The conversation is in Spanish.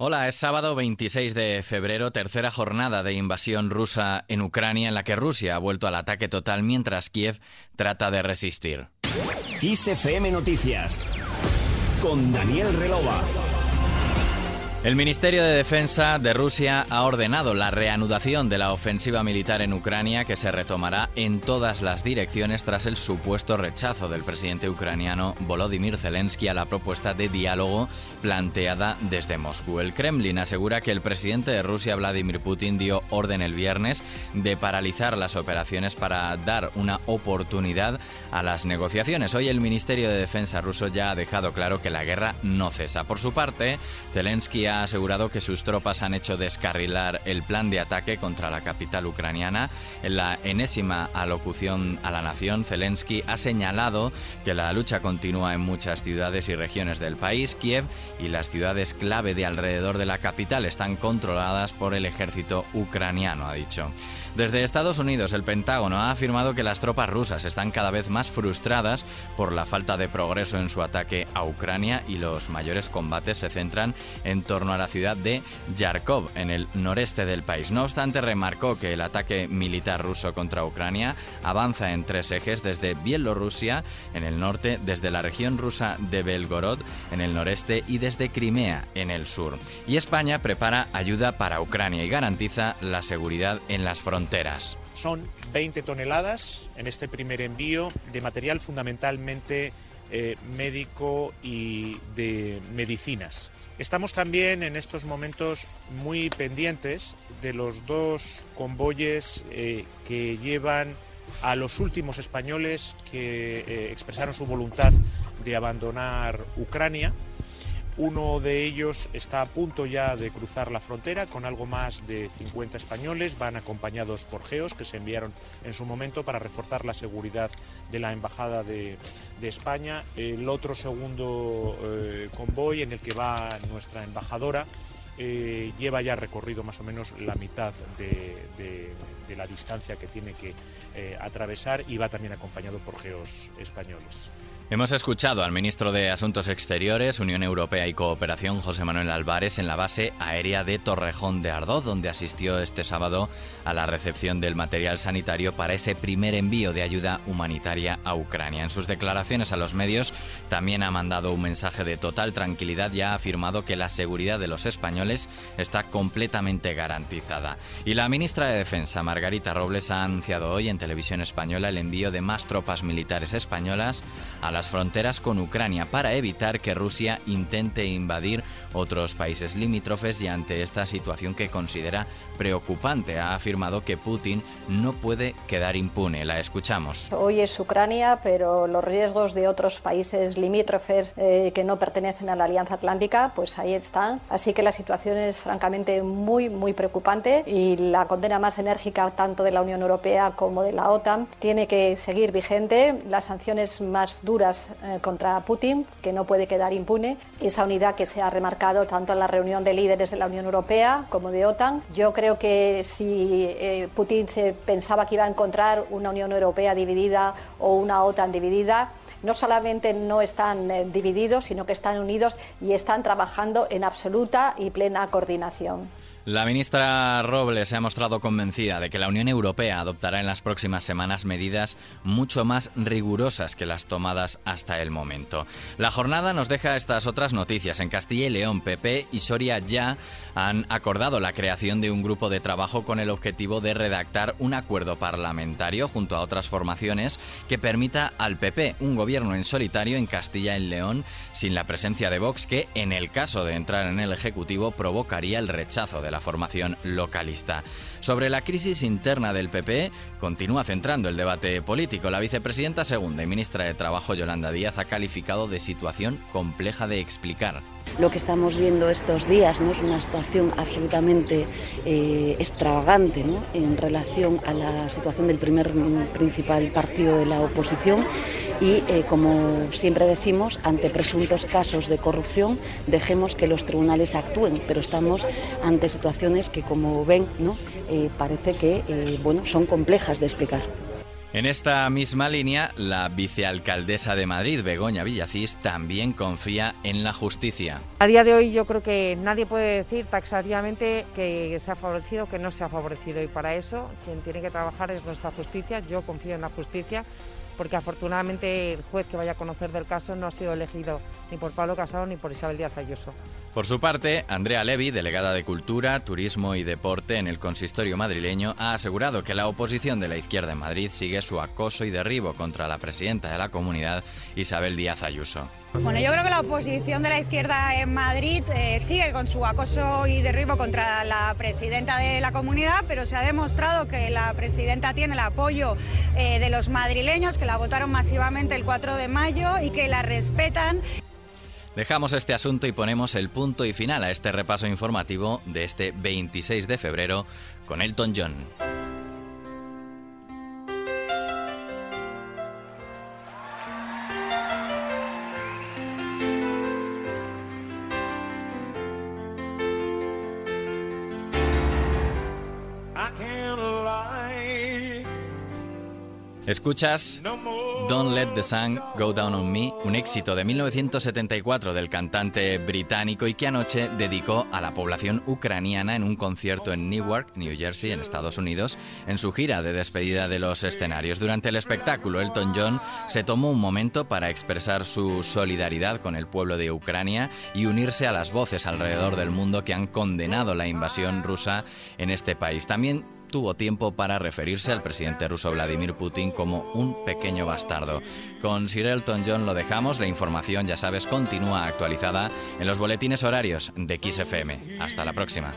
Hola, es sábado 26 de febrero, tercera jornada de invasión rusa en Ucrania en la que Rusia ha vuelto al ataque total mientras Kiev trata de resistir. FM Noticias con Daniel Relova. El Ministerio de Defensa de Rusia ha ordenado la reanudación de la ofensiva militar en Ucrania que se retomará en todas las direcciones tras el supuesto rechazo del presidente ucraniano Volodymyr Zelensky a la propuesta de diálogo planteada desde Moscú. El Kremlin asegura que el presidente de Rusia Vladimir Putin dio orden el viernes de paralizar las operaciones para dar una oportunidad a las negociaciones. Hoy el Ministerio de Defensa ruso ya ha dejado claro que la guerra no cesa. Por su parte, Zelensky ha asegurado que sus tropas han hecho descarrilar el plan de ataque contra la capital ucraniana. En la enésima alocución a la nación, Zelensky ha señalado que la lucha continúa en muchas ciudades y regiones del país. Kiev y las ciudades clave de alrededor de la capital están controladas por el ejército ucraniano, ha dicho. Desde Estados Unidos, el Pentágono ha afirmado que las tropas rusas están cada vez más frustradas por la falta de progreso en su ataque a Ucrania y los mayores combates se centran en torno a la ciudad de Yarkov, en el noreste del país. No obstante, remarcó que el ataque militar ruso contra Ucrania avanza en tres ejes desde Bielorrusia, en el norte, desde la región rusa de Belgorod, en el noreste, y desde Crimea, en el sur. Y España prepara ayuda para Ucrania y garantiza la seguridad en las fronteras son 20 toneladas en este primer envío de material fundamentalmente eh, médico y de medicinas. Estamos también en estos momentos muy pendientes de los dos convoyes eh, que llevan a los últimos españoles que eh, expresaron su voluntad de abandonar Ucrania uno de ellos está a punto ya de cruzar la frontera con algo más de 50 españoles. Van acompañados por geos que se enviaron en su momento para reforzar la seguridad de la Embajada de, España. El otro segundo eh, convoy en el que va nuestra embajadora eh, lleva ya recorrido más o menos la mitad de, la distancia que tiene que eh, atravesar y va también acompañado por geos españoles. Hemos escuchado al ministro de Asuntos Exteriores, Unión Europea y Cooperación, José Manuel Álvarez, en la base aérea de Torrejón de Ardoz, donde asistió este sábado a la recepción del material sanitario para ese primer envío de ayuda humanitaria a Ucrania. En sus declaraciones a los medios también ha mandado un mensaje de total tranquilidad y ha afirmado que la seguridad de los españoles está completamente garantizada. Y la ministra de Defensa, Margarita Robles, ha anunciado hoy en televisión española el envío de más tropas militares españolas a la las fronteras con Ucrania para evitar que Rusia intente invadir otros países limítrofes y ante esta situación que considera preocupante ha afirmado que Putin no puede quedar impune. La escuchamos. Hoy es Ucrania, pero los riesgos de otros países limítrofes eh, que no pertenecen a la Alianza Atlántica, pues ahí están. Así que la situación es francamente muy, muy preocupante y la condena más enérgica tanto de la Unión Europea como de la OTAN tiene que seguir vigente. Las sanciones más duras eh, contra Putin, que no puede quedar impune. Esa unidad que se ha remarcado tanto en la reunión de líderes de la Unión Europea como de OTAN. Yo creo que si eh, Putin se pensaba que iba a encontrar una Unión Europea dividida o una OTAN dividida, no solamente no están eh, divididos, sino que están unidos y están trabajando en absoluta y plena coordinación. La ministra Robles se ha mostrado convencida de que la Unión Europea adoptará en las próximas semanas medidas mucho más rigurosas que las tomadas hasta el momento. La jornada nos deja estas otras noticias. En Castilla y León, PP y Soria ya han acordado la creación de un grupo de trabajo con el objetivo de redactar un acuerdo parlamentario junto a otras formaciones que permita al PP un gobierno en solitario en Castilla y León sin la presencia de Vox que, en el caso de entrar en el Ejecutivo, provocaría el rechazo de la formación localista. Sobre la crisis interna del PP, continúa centrando el debate político. La vicepresidenta segunda y ministra de Trabajo, Yolanda Díaz, ha calificado de situación compleja de explicar. Lo que estamos viendo estos días no es una situación absolutamente eh, extravagante en relación a la situación del primer principal partido de la oposición y, eh, como siempre decimos, ante presuntos casos de corrupción, dejemos que los tribunales actúen, pero estamos ante situaciones que, como ven, ¿no? Eh, parece que bueno, son complejas de explicar. En esta misma línea, la vicealcaldesa de Madrid, Begoña Villacís, también confía en la justicia. A día de hoy yo creo que nadie puede decir taxativamente que se ha favorecido o que no se ha favorecido y para eso quien tiene que trabajar es nuestra justicia. Yo confío en la justicia porque afortunadamente el juez que vaya a conocer del caso no ha sido elegido ni por Pablo Casado ni por Isabel Díaz Ayuso. Por su parte, Andrea Levy, delegada de Cultura, Turismo y Deporte en el consistorio madrileño, ha asegurado que la oposición de la izquierda en Madrid sigue su acoso y derribo contra la presidenta de la comunidad, Isabel Díaz Ayuso. Bueno, yo creo que la oposición de la izquierda en Madrid eh, sigue con su acoso y derribo contra la presidenta de la comunidad, pero se ha demostrado que la presidenta tiene el apoyo eh, de los madrileños que la votaron masivamente el 4 de mayo y que la respetan. Dejamos este asunto y ponemos el punto y final a este repaso informativo de este 26 de febrero con Elton John. Escuchas Don't Let the Sun Go Down on Me, un éxito de 1974 del cantante británico y que anoche dedicó a la población ucraniana en un concierto en Newark, New Jersey, en Estados Unidos, en su gira de despedida de los escenarios. Durante el espectáculo, Elton John se tomó un momento para expresar su solidaridad con el pueblo de Ucrania y unirse a las voces alrededor del mundo que han condenado la invasión rusa en este país. También tuvo tiempo para referirse al presidente ruso Vladimir Putin como un pequeño bastardo. Con Sir Elton John lo dejamos, la información ya sabes continúa actualizada en los boletines horarios de XFM. Hasta la próxima.